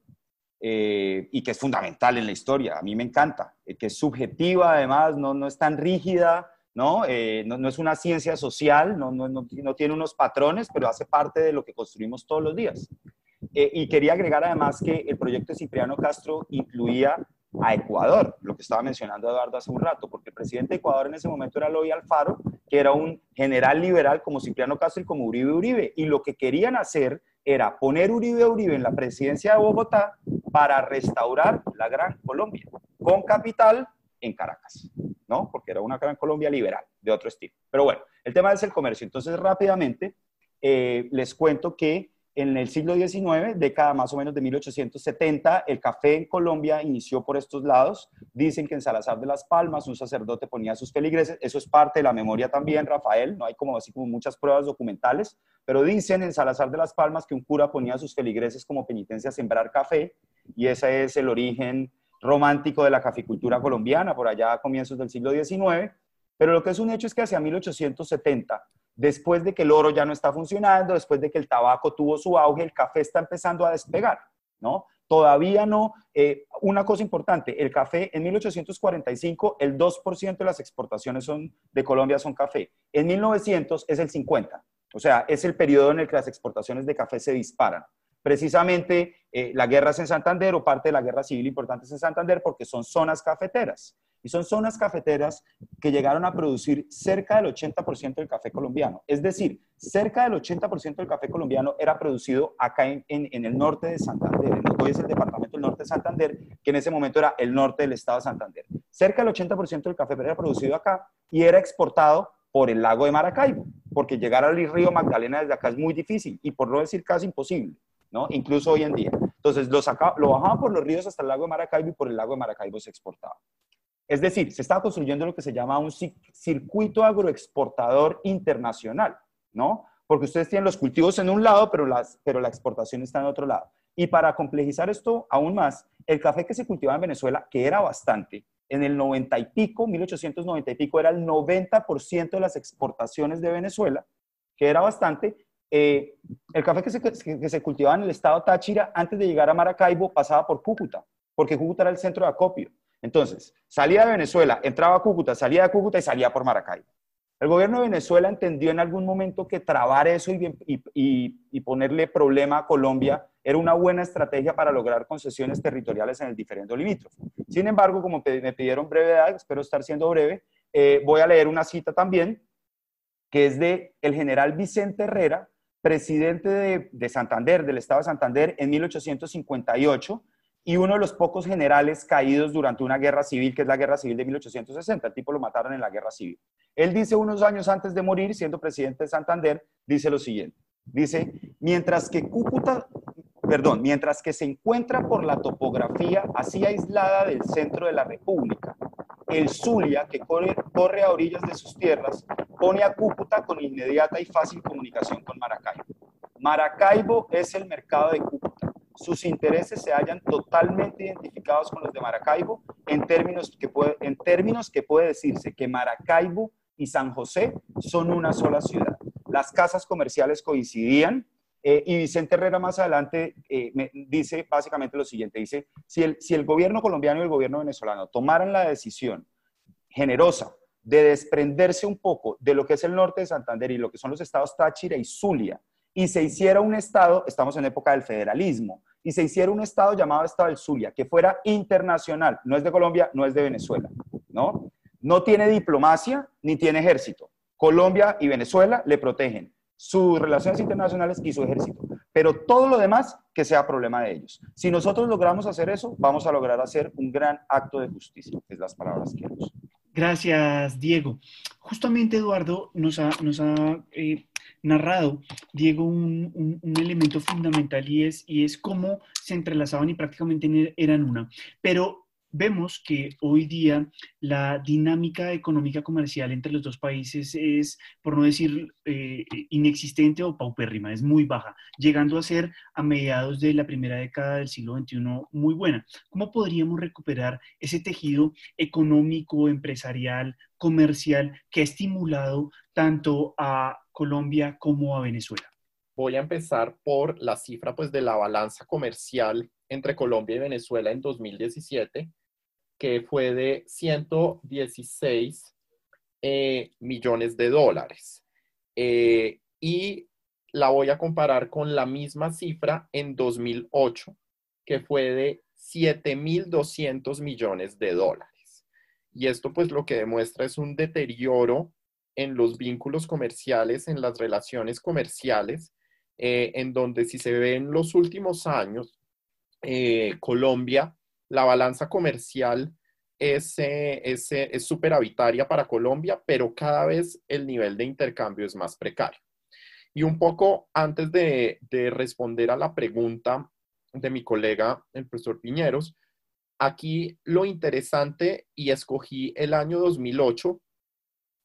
Eh, y que es fundamental en la historia. A mí me encanta, que es subjetiva además, no, no es tan rígida, ¿no? no, es una ciencia social, no, no, tiene unos patrones, pero hace parte de lo que construimos todos los días. Eh, y quería agregar además que el proyecto de Cipriano Castro incluía a Ecuador, lo que estaba mencionando Eduardo hace un rato, porque el presidente de Ecuador en ese momento era Eloy Alfaro, que era un general liberal como Cipriano Castro y como Uribe Uribe, y lo que querían hacer era poner Uribe Uribe en la presidencia de Bogotá para restaurar la Gran Colombia, con capital en Caracas, ¿no? Porque era una Gran Colombia liberal, de otro estilo. Pero bueno, el tema es el comercio. Entonces, rápidamente, eh, les cuento que en el siglo XIX, década más o menos de 1870, el café en Colombia inició por estos lados. Dicen que en Salazar de las Palmas un sacerdote ponía sus feligreses. Eso es parte de la memoria también, Rafael. No hay como así como muchas pruebas documentales, pero dicen en Salazar de las Palmas que un cura ponía sus feligreses como penitencia a sembrar café y ese es el origen romántico de la caficultura colombiana por allá a comienzos del siglo XIX. Pero lo que es un hecho es que hacia 1870 después de que el oro ya no está funcionando, después de que el tabaco tuvo su auge, el café está empezando a despegar, ¿no? Todavía no, eh, una cosa importante, el café en 1845, el 2% de las exportaciones son, de Colombia son café. En 1900 es el 50%, o sea, es el periodo en el que las exportaciones de café se disparan. Precisamente eh, la guerra es en Santander o parte de la guerra civil importante es en Santander porque son zonas cafeteras. Y son zonas cafeteras que llegaron a producir cerca del 80% del café colombiano. Es decir, cerca del 80% del café colombiano era producido acá en, el norte de Santander. Hoy es el departamento del norte de Santander, que en ese momento era el norte del estado de Santander. Cerca del 80% del café era producido acá y era exportado por el lago de Maracaibo, porque llegar al río Magdalena desde acá es muy difícil y por no decir casi imposible, ¿no? Incluso hoy en día. Entonces lo, lo bajaban por los ríos hasta el lago de Maracaibo y por el lago de Maracaibo se exportaba. Es decir, se estaba construyendo lo que se llama un circuito agroexportador internacional, ¿no? Porque ustedes tienen los cultivos en un lado, pero, las, pero la exportación está en otro lado. Y para complejizar esto aún más, el café que se cultivaba en Venezuela, que era bastante, en el 90 y pico, 1890 y pico, era el 90% de las exportaciones de Venezuela, que era bastante. Eh, el café que se, cultivaba en el estado Táchira, antes de llegar a Maracaibo, pasaba por Cúcuta, porque Cúcuta era el centro de acopio. Entonces, salía de Venezuela, entraba a Cúcuta, salía de Cúcuta y salía por Maracaibo. El gobierno de Venezuela entendió en algún momento que trabar eso y, ponerle problema a Colombia era una buena estrategia para lograr concesiones territoriales en el diferente limítrofe. Sin embargo, como me pidieron brevedad, espero estar siendo breve, eh, voy a leer una cita también, que es de el general Vicente Herrera, presidente de, de Santander, del estado de Santander, en 1858, y uno de los pocos generales caídos durante una guerra civil, que es la guerra civil de 1860. El tipo lo mataron en la guerra civil. Él dice unos años antes de morir, siendo presidente de Santander, dice lo siguiente. Dice, mientras que Cúcuta, perdón, mientras que se encuentra por la topografía así aislada del centro de la República, el Zulia, que corre, a orillas de sus tierras, pone a Cúcuta con inmediata y fácil comunicación con Maracaibo. Maracaibo es el mercado de Cúcuta. Sus intereses se hallan totalmente identificados con los de Maracaibo en términos que puede, en términos que puede decirse que Maracaibo y San José son una sola ciudad. Las casas comerciales coincidían, eh, y Vicente Herrera más adelante eh, me dice básicamente lo siguiente, dice, si el, si el gobierno colombiano y el gobierno venezolano tomaran la decisión generosa de desprenderse un poco de lo que es el norte de Santander y lo que son los estados Táchira y Zulia, y se hiciera un estado, estamos en época del federalismo, y se hiciera un estado llamado Estado del Zulia, que fuera internacional, no es de Colombia, no es de Venezuela, ¿no? No tiene diplomacia ni tiene ejército. Colombia y Venezuela le protegen sus relaciones internacionales y su ejército. Pero todo lo demás que sea problema de ellos. Si nosotros logramos hacer eso, vamos a lograr hacer un gran acto de justicia, es las palabras que uso. Gracias, Diego. Justamente Eduardo nos ha, eh, narrado, Diego, un, elemento fundamental y es cómo se entrelazaban y prácticamente eran una. Pero vemos que hoy día la dinámica económica comercial entre los dos países es, por no decir eh, inexistente o paupérrima, es muy baja, llegando a ser a mediados de la primera década del siglo XXI muy buena. ¿Cómo podríamos recuperar ese tejido económico, empresarial, comercial que ha estimulado tanto a Colombia como a Venezuela? Voy a empezar por la cifra pues, de la balanza comercial entre Colombia y Venezuela en 2017, que fue de 116 eh, millones de dólares. Eh, y la voy a comparar con la misma cifra en 2008, que fue de 7.200 millones de dólares. Y esto pues lo que demuestra es un deterioro en los vínculos comerciales, en las relaciones comerciales, eh, en donde si se ve en los últimos años, Colombia la balanza comercial es, es, es superavitaria para Colombia, pero cada vez el nivel de intercambio es más precario. Y un poco antes de responder a la pregunta de mi colega, el profesor Piñeros, aquí lo interesante, y escogí el año 2008,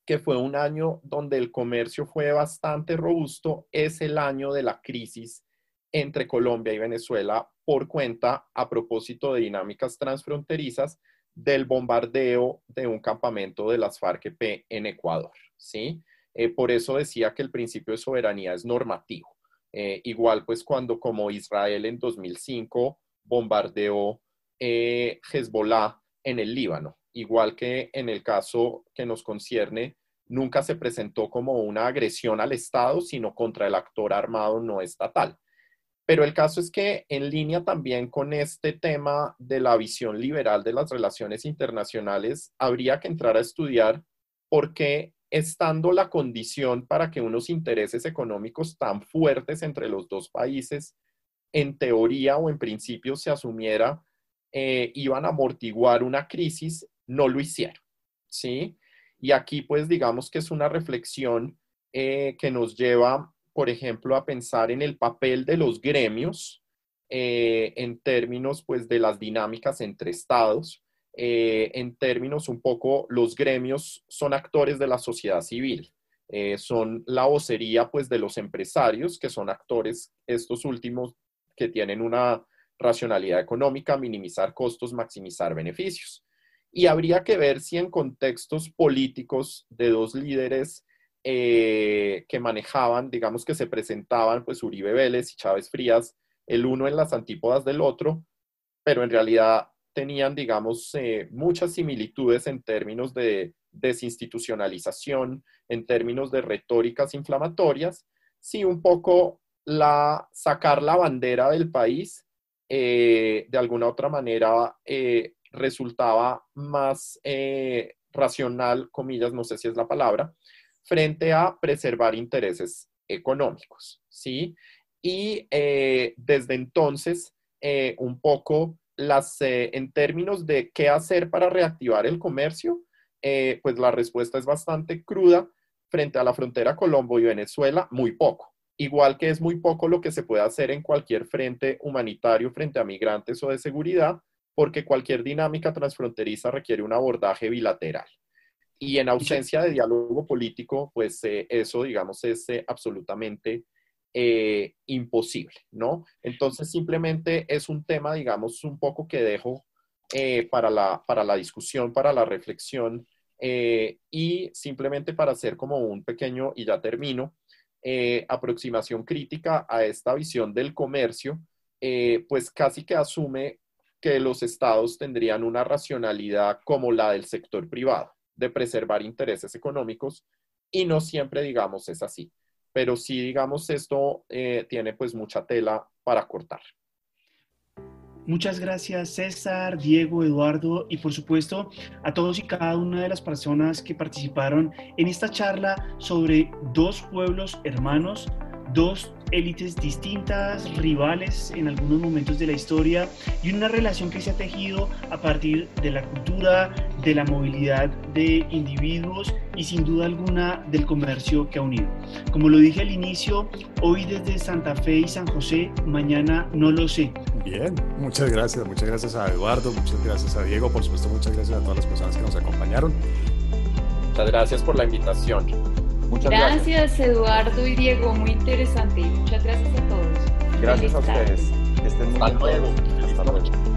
que fue un año donde el comercio fue bastante robusto, es el año de la crisis entre Colombia y Venezuela por cuenta, a propósito de dinámicas transfronterizas, del bombardeo de un campamento de las FARC-EP en Ecuador, ¿sí? Eh, por eso decía que el principio de soberanía es normativo. Eh, igual, pues cuando como Israel en 2005 bombardeó eh, Hezbollah en el Líbano, igual que en el caso que nos concierne, nunca se presentó como una agresión al Estado, sino contra el actor armado no estatal. Pero el caso es que en línea también con este tema de la visión liberal de las relaciones internacionales, habría que entrar a estudiar por qué estando la condición para que unos intereses económicos tan fuertes entre los dos países, en teoría o en principio se asumiera, eh, iban a amortiguar una crisis, no lo hicieron. ¿sí? Y aquí pues digamos que es una reflexión eh, que nos lleva por ejemplo, a pensar en el papel de los gremios eh, en términos pues, de las dinámicas entre estados. Eh, en términos un poco, los gremios son actores de la sociedad civil, eh, son la vocería pues, de los empresarios, que son actores, estos últimos, que tienen una racionalidad económica, minimizar costos, maximizar beneficios. Y habría que ver si en contextos políticos de dos líderes eh, que manejaban, digamos que se presentaban, pues Uribe Vélez y Chávez Frías, el uno en las antípodas del otro, pero en realidad tenían, digamos, eh, muchas similitudes en términos de desinstitucionalización, en términos de retóricas inflamatorias, sí un poco la, sacar la bandera del país eh, de alguna otra manera resultaba más racional, comillas, no sé si es la palabra, frente a preservar intereses económicos, ¿sí? Y eh, desde entonces, eh, un poco las, eh, en términos de qué hacer para reactivar el comercio, pues la respuesta es bastante cruda frente a la frontera Colombo y Venezuela, muy poco. Igual que es muy poco lo que se puede hacer en cualquier frente humanitario frente a migrantes o de seguridad, porque cualquier dinámica transfronteriza requiere un abordaje bilateral. Y en ausencia de diálogo político, pues eh, eso, digamos, es eh, absolutamente eh, imposible, ¿no? Entonces, simplemente es un tema, digamos, un poco que dejo para, la, para la discusión, para la reflexión, y simplemente para hacer como un pequeño, y ya termino, aproximación crítica a esta visión del comercio, pues casi que asume que los estados tendrían una racionalidad como la del sector privado, de preservar intereses económicos, y no siempre, digamos, es así. Pero sí, digamos, esto eh, tiene pues mucha tela para cortar. Muchas gracias César, Diego, Eduardo y por supuesto a todos y cada una de las personas que participaron en esta charla sobre dos pueblos hermanos, dos élites distintas, rivales en algunos momentos de la historia y una relación que se ha tejido a partir de la cultura, de la movilidad de individuos y sin duda alguna del comercio que ha unido. Como lo dije al inicio, hoy desde Santa Fe y San José, mañana no lo sé. Bien, muchas gracias, muchas gracias a Eduardo, muchas gracias a Diego, por supuesto muchas gracias a todas las personas que nos acompañaron. Muchas gracias por la invitación. Muchas gracias, Eduardo y Diego, muy interesante. Muchas gracias a todos. Gracias a ustedes. Hasta luego. Hasta luego.